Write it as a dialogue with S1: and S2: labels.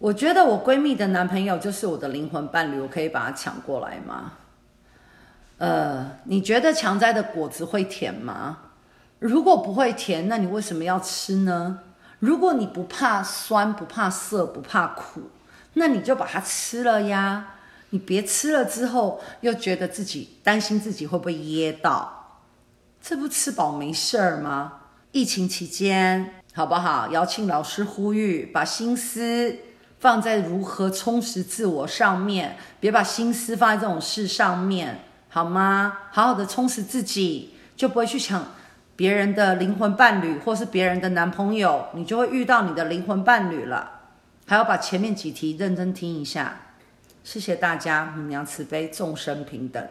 S1: 我觉得我闺蜜的男朋友就是我的灵魂伴侣，我可以把他抢过来吗？呃，你觉得强摘的果子会甜吗？如果不会甜，那你为什么要吃呢？如果你不怕酸、不怕涩、不怕苦，那你就把它吃了呀。你别吃了之后又觉得自己担心自己会不会噎到，这不吃饱没事儿吗？疫情期间，好不好？姚庆老师呼吁，把心思放在如何充实自我上面，别把心思放在这种事上面。好吗？好好的充实自己，就不会去抢别人的灵魂伴侣，或是别人的男朋友，你就会遇到你的灵魂伴侣了。还要把前面几题认真听一下。谢谢大家，母娘慈悲，众生平等。